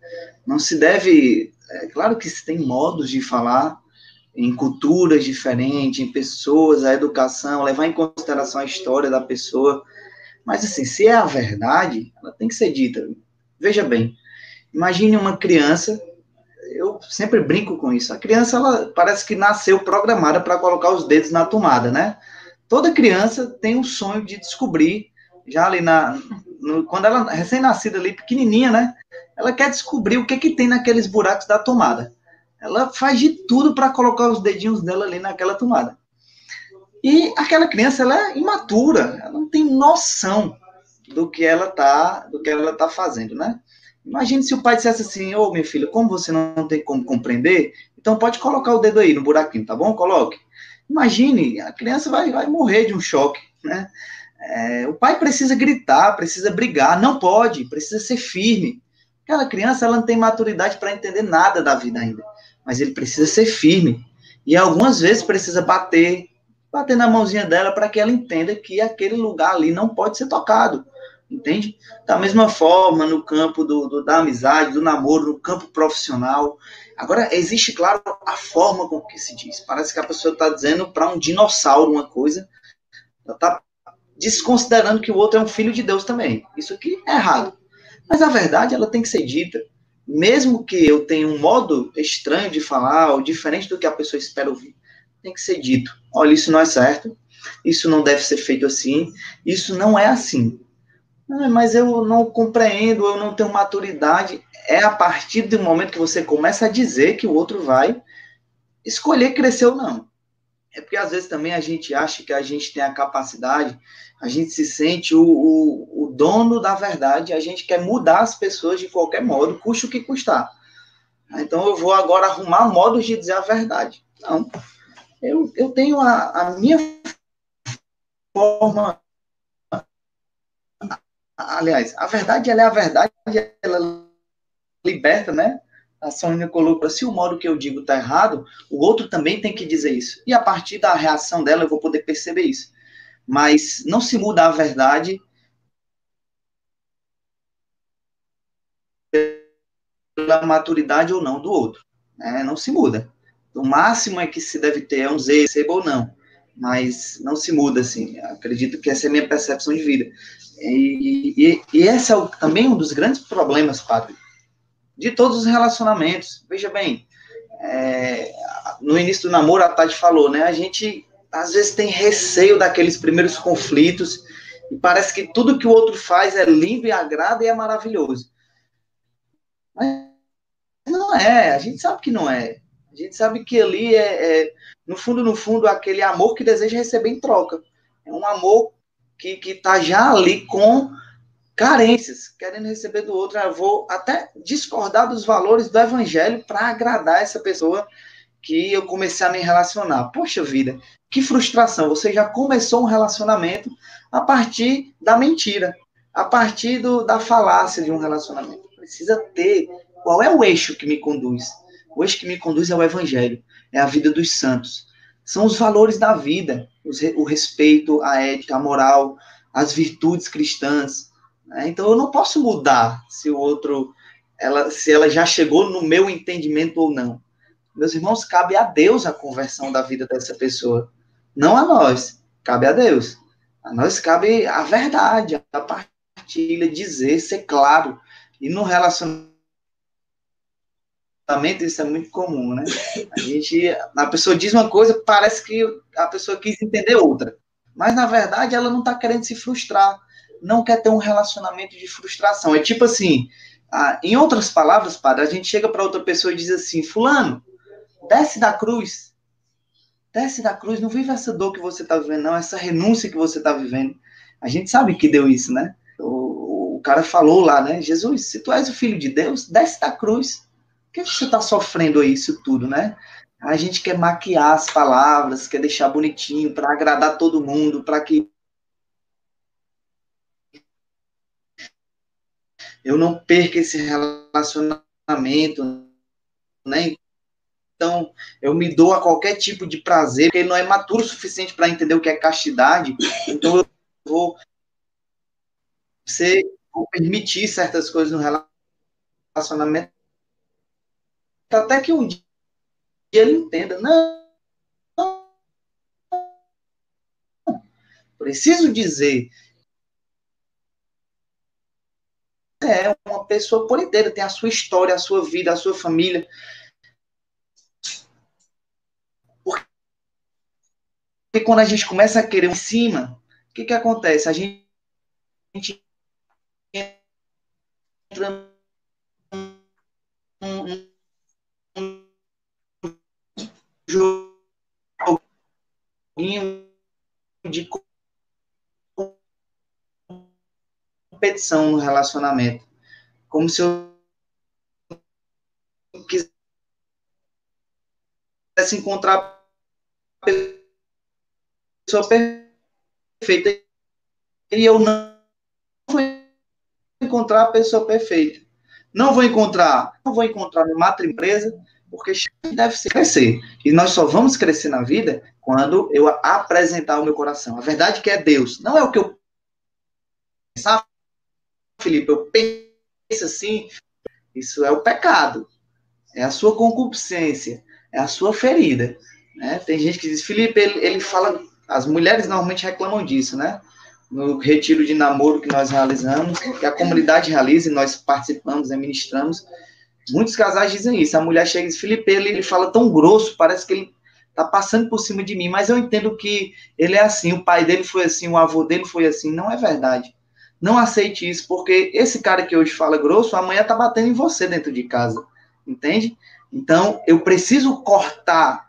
Não se deve. É claro que se tem modos de falar em culturas diferentes, em pessoas, a educação, levar em consideração a história da pessoa. Mas, assim, se é a verdade, ela tem que ser dita. Veja bem, imagine uma criança eu sempre brinco com isso. A criança, ela parece que nasceu programada para colocar os dedos na tomada, né? Toda criança tem um sonho de descobrir, já ali na. No, quando ela recém-nascida ali, pequenininha, né? Ela quer descobrir o que, que tem naqueles buracos da tomada. Ela faz de tudo para colocar os dedinhos dela ali naquela tomada. E aquela criança, ela é imatura, ela não tem noção do que ela tá, do que ela tá fazendo, né? Imagine se o pai dissesse assim, ô oh, minha filha, como você não tem como compreender, então pode colocar o dedo aí no buraquinho, tá bom? Coloque. Imagine, a criança vai, vai morrer de um choque, né? É, o pai precisa gritar, precisa brigar, não pode, precisa ser firme. Aquela criança, ela não tem maturidade para entender nada da vida ainda, mas ele precisa ser firme. E algumas vezes precisa bater, bater na mãozinha dela para que ela entenda que aquele lugar ali não pode ser tocado entende? Da mesma forma, no campo do, do, da amizade, do namoro, no campo profissional. Agora, existe, claro, a forma com que se diz. Parece que a pessoa está dizendo para um dinossauro uma coisa, ela está desconsiderando que o outro é um filho de Deus também. Isso aqui é errado. Mas a verdade, ela tem que ser dita. Mesmo que eu tenha um modo estranho de falar, ou diferente do que a pessoa espera ouvir. tem que ser dito. Olha, isso não é certo, isso não deve ser feito assim, isso não é assim. Ah, mas eu não compreendo, eu não tenho maturidade. É a partir do momento que você começa a dizer que o outro vai escolher crescer ou não. É porque às vezes também a gente acha que a gente tem a capacidade, a gente se sente o, o, dono da verdade, a gente quer mudar as pessoas de qualquer modo, custe o que custar. Então eu vou agora arrumar modos de dizer a verdade. Não. Eu, eu tenho a, a minha forma. Aliás, a verdade ela é a verdade, ela liberta, né? A Sônia colocou, se o modo que eu digo está errado, o outro também tem que dizer isso. E a partir da reação dela eu vou poder perceber isso. Mas não se muda a verdade pela maturidade ou não do outro. Né? Não se muda. O máximo é que se deve ter é um Z, receba ou não. Mas não se muda, assim. Acredito que essa é a minha percepção de vida. E, e, e esse é o, também um dos grandes problemas, padre, de todos os relacionamentos. Veja bem, é, no início do namoro, a Tati falou, né? A gente, às vezes, tem receio daqueles primeiros conflitos e parece que tudo que o outro faz é lindo e agrada e é maravilhoso. Mas não é, a gente sabe que não é. A gente sabe que ali é, é, no fundo, no fundo, aquele amor que deseja receber em troca. É um amor que está já ali com carências, querendo receber do outro. Eu vou até discordar dos valores do evangelho para agradar essa pessoa que eu comecei a me relacionar. Poxa vida, que frustração! Você já começou um relacionamento a partir da mentira, a partir do, da falácia de um relacionamento. Precisa ter qual é o eixo que me conduz? O eixo que me conduz é o Evangelho, é a vida dos santos. São os valores da vida, o respeito, a ética, a moral, as virtudes cristãs. Né? Então eu não posso mudar se o outro, ela, se ela já chegou no meu entendimento ou não. Meus irmãos, cabe a Deus a conversão da vida dessa pessoa, não a nós. Cabe a Deus. A nós cabe a verdade, a partilha, dizer, ser claro. E no relacionamento isso é muito comum, né? A gente, a pessoa diz uma coisa, parece que a pessoa quis entender outra. Mas, na verdade, ela não está querendo se frustrar. Não quer ter um relacionamento de frustração. É tipo assim, ah, em outras palavras, padre, a gente chega para outra pessoa e diz assim, fulano, desce da cruz. Desce da cruz, não vive essa dor que você está vivendo, não, essa renúncia que você está vivendo. A gente sabe que deu isso, né? O, o cara falou lá, né? Jesus, se tu és o filho de Deus, desce da cruz. Por que você está sofrendo isso tudo, né? A gente quer maquiar as palavras, quer deixar bonitinho para agradar todo mundo, para que eu não perca esse relacionamento, né? Então, eu me dou a qualquer tipo de prazer, porque ele não é maturo o suficiente para entender o que é castidade. Então, eu vou ser, vou permitir certas coisas no relacionamento até que um dia ele entenda, não, não, preciso dizer, é uma pessoa por inteira, tem a sua história, a sua vida, a sua família. Porque quando a gente começa a querer em cima, o que, que acontece? A gente, a gente entra num, joguinho de competição no relacionamento. Como se eu quisesse encontrar a pessoa perfeita e eu não vou encontrar a pessoa perfeita. Não vou encontrar, não vou encontrar no mata empresa, porque deve ser crescer. E nós só vamos crescer na vida quando eu apresentar o meu coração. A verdade é que é Deus, não é o que eu pensar, Felipe, eu penso assim, isso é o pecado, é a sua concupiscência, é a sua ferida. Né? Tem gente que diz, Felipe, ele, ele fala, as mulheres normalmente reclamam disso, né? No retiro de namoro que nós realizamos, que a comunidade realiza e nós participamos, administramos, Muitos casais dizem isso. A mulher chega e diz, Felipe, ele, ele fala tão grosso, parece que ele tá passando por cima de mim, mas eu entendo que ele é assim, o pai dele foi assim, o avô dele foi assim, não é verdade. Não aceite isso, porque esse cara que hoje fala grosso, amanhã tá batendo em você dentro de casa, entende? Então, eu preciso cortar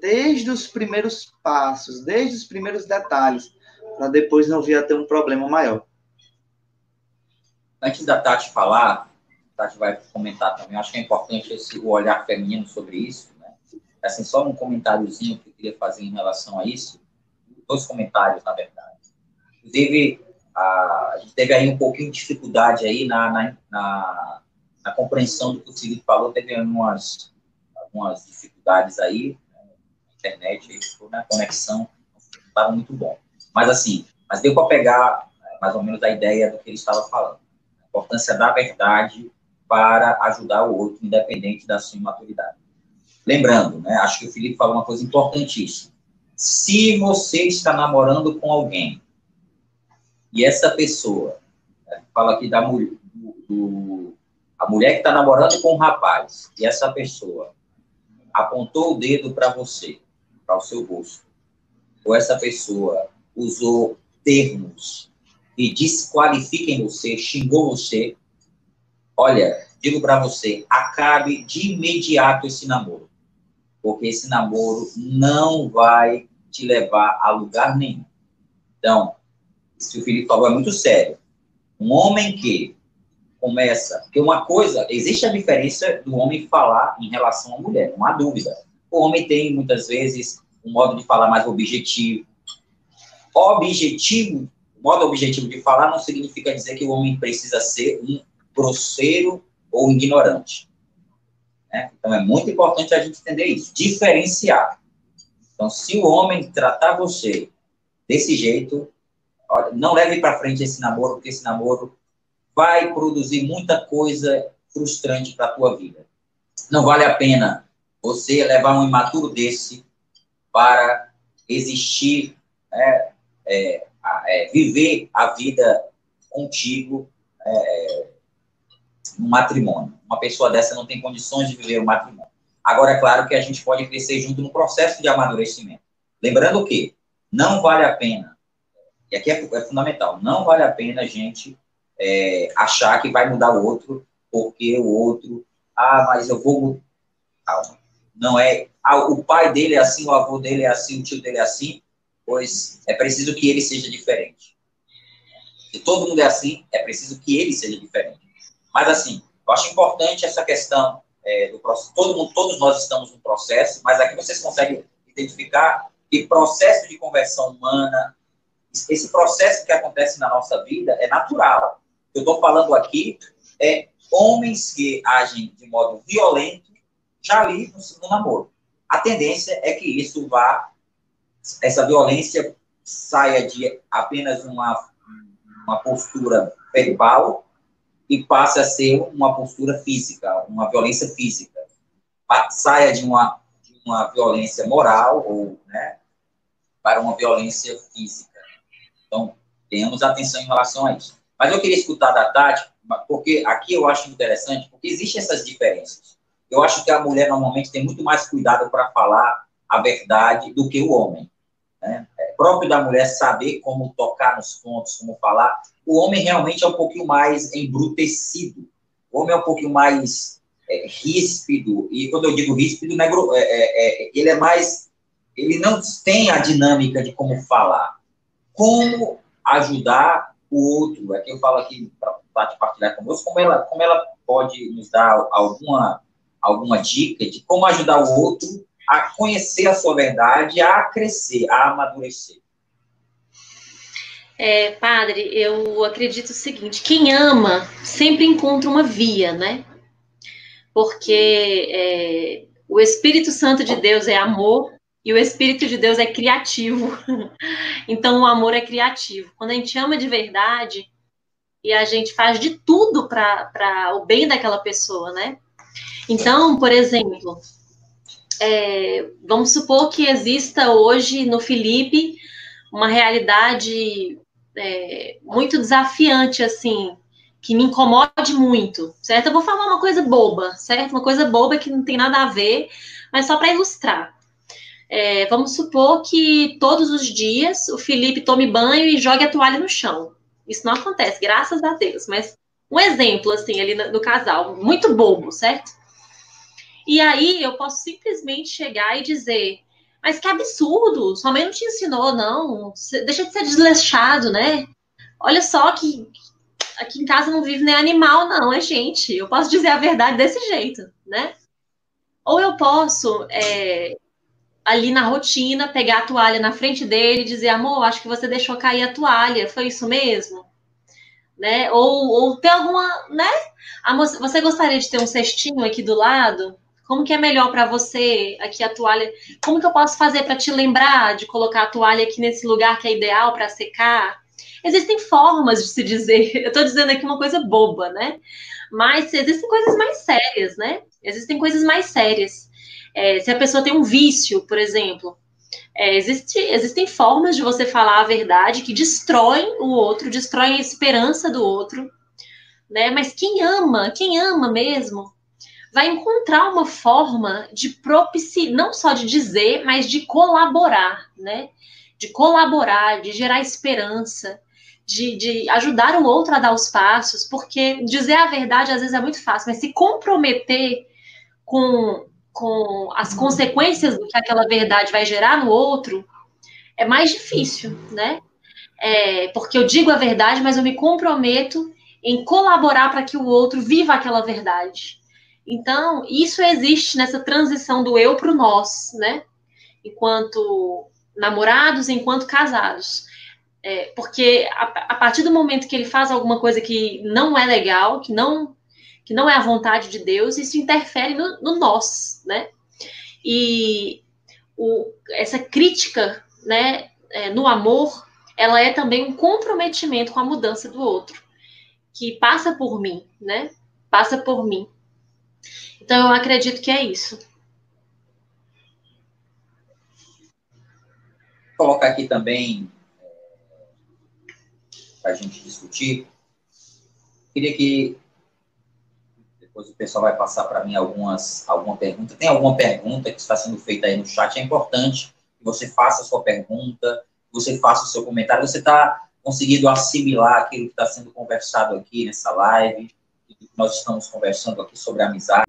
desde os primeiros passos, desde os primeiros detalhes, para depois não vir a ter um problema maior. Antes da Tati falar, a Tati vai comentar também, acho que é importante esse, o olhar feminino sobre isso, né? Assim, só um comentáriozinho que eu queria fazer em relação a isso, dois comentários, na verdade. Inclusive, a, gente teve aí um pouquinho de dificuldade aí na, na, na, na compreensão do que o Felipe falou, teve algumas, algumas dificuldades aí, né, internet, na né, conexão, estava muito bom. Mas assim, mas deu para pegar é, mais ou menos a ideia do que ele estava falando. A importância da verdade para ajudar o outro, independente da sua imaturidade. Lembrando, né, acho que o Felipe falou uma coisa importantíssima. Se você está namorando com alguém e essa pessoa, né, fala aqui da mulher, do, do, a mulher que está namorando com um rapaz, e essa pessoa apontou o dedo para você, para o seu rosto, ou essa pessoa usou termos e desqualifiquem você, xingou você, olha, digo para você, acabe de imediato esse namoro, porque esse namoro não vai te levar a lugar nenhum. Então, isso que o Felipe falou é muito sério. Um homem que começa, porque uma coisa, existe a diferença do homem falar em relação à mulher, não há dúvida. O homem tem muitas vezes um modo de falar mais objetivo, objetivo, modo objetivo de falar não significa dizer que o homem precisa ser um grosseiro ou ignorante. Né? Então, é muito importante a gente entender isso, diferenciar. Então, se o homem tratar você desse jeito, não leve para frente esse namoro, porque esse namoro vai produzir muita coisa frustrante para a tua vida. Não vale a pena você levar um imaturo desse para existir né, é, é, viver a vida contigo é, no matrimônio. Uma pessoa dessa não tem condições de viver o matrimônio. Agora, é claro que a gente pode crescer junto no processo de amadurecimento. Lembrando que não vale a pena, e aqui é, é fundamental, não vale a pena a gente é, achar que vai mudar o outro, porque o outro, ah, mas eu vou. Calma. Não é. Ah, o pai dele é assim, o avô dele é assim, o tio dele é assim, pois é preciso que ele seja diferente. Se todo mundo é assim, é preciso que ele seja diferente. Mas, assim, eu acho importante essa questão é, do processo. Todo mundo, todos nós estamos no processo, mas aqui vocês conseguem identificar que processo de conversão humana, esse processo que acontece na nossa vida é natural. Eu estou falando aqui é homens que agem de modo violento já ali no, no namoro. A tendência é que isso vá essa violência saia de apenas uma, uma postura verbal e passe a ser uma postura física, uma violência física. Saia de uma, de uma violência moral ou, né, para uma violência física. Então, tenhamos atenção em relação a isso. Mas eu queria escutar da Tati, porque aqui eu acho interessante, porque existem essas diferenças. Eu acho que a mulher normalmente tem muito mais cuidado para falar a verdade do que o homem. Né? É próprio da mulher saber como tocar nos pontos, como falar. O homem realmente é um pouquinho mais embrutecido. O homem é um pouquinho mais é, ríspido. E quando eu digo ríspido, é, é, é, ele é mais. Ele não tem a dinâmica de como falar. Como ajudar o outro? É que eu falo aqui para partilhar conosco, como ela, como ela pode nos dar alguma, alguma dica de como ajudar o outro a conhecer a sua verdade, a crescer, a amadurecer. É, padre, eu acredito o seguinte: quem ama sempre encontra uma via, né? Porque é, o Espírito Santo de Deus é amor e o Espírito de Deus é criativo. [LAUGHS] então, o amor é criativo. Quando a gente ama de verdade e a gente faz de tudo para o bem daquela pessoa, né? Então, por exemplo, é, vamos supor que exista hoje no Felipe uma realidade é, muito desafiante, assim, que me incomode muito, certo? Eu vou falar uma coisa boba, certo? Uma coisa boba que não tem nada a ver, mas só para ilustrar. É, vamos supor que todos os dias o Felipe tome banho e jogue a toalha no chão. Isso não acontece, graças a Deus. Mas um exemplo, assim, ali no, no casal, muito bobo, certo? E aí eu posso simplesmente chegar e dizer: Mas que absurdo, sua mãe não te ensinou, não. Deixa de ser desleixado, né? Olha só que aqui em casa não vive nem animal, não, é gente. Eu posso dizer a verdade desse jeito, né? Ou eu posso é, ali na rotina, pegar a toalha na frente dele e dizer, amor, acho que você deixou cair a toalha, foi isso mesmo? Né? Ou, ou ter alguma, né? Amor, você gostaria de ter um cestinho aqui do lado? Como que é melhor para você aqui a toalha? Como que eu posso fazer para te lembrar de colocar a toalha aqui nesse lugar que é ideal para secar? Existem formas de se dizer. [LAUGHS] Eu estou dizendo aqui uma coisa boba, né? Mas existem coisas mais sérias, né? Existem coisas mais sérias. É, se a pessoa tem um vício, por exemplo, é, existe, existem formas de você falar a verdade que destroem o outro, destroem a esperança do outro, né? Mas quem ama, quem ama mesmo, vai encontrar uma forma de propiciar, não só de dizer, mas de colaborar, né? De colaborar, de gerar esperança, de, de ajudar o outro a dar os passos, porque dizer a verdade às vezes é muito fácil, mas se comprometer com com as consequências do que aquela verdade vai gerar no outro, é mais difícil, né? É, porque eu digo a verdade, mas eu me comprometo em colaborar para que o outro viva aquela verdade. Então, isso existe nessa transição do eu para o nós, né? Enquanto namorados, enquanto casados. É, porque a, a, partir do momento que ele faz alguma coisa que não é legal, que não que não é a vontade de Deus, isso interfere no, no nós, né? E o, essa crítica, né, é, no amor, ela é também um comprometimento com a mudança do outro, que passa por mim, né? Passa por mim. Então, eu acredito que é isso. Vou colocar aqui também, é, para a gente discutir, queria que depois o pessoal vai passar para mim algumas alguma pergunta. Tem alguma pergunta que está sendo feita aí no chat? É importante que você faça a sua pergunta, você faça o seu comentário. Você está conseguindo assimilar aquilo que está sendo conversado aqui nessa live? Nós estamos conversando aqui sobre amizade.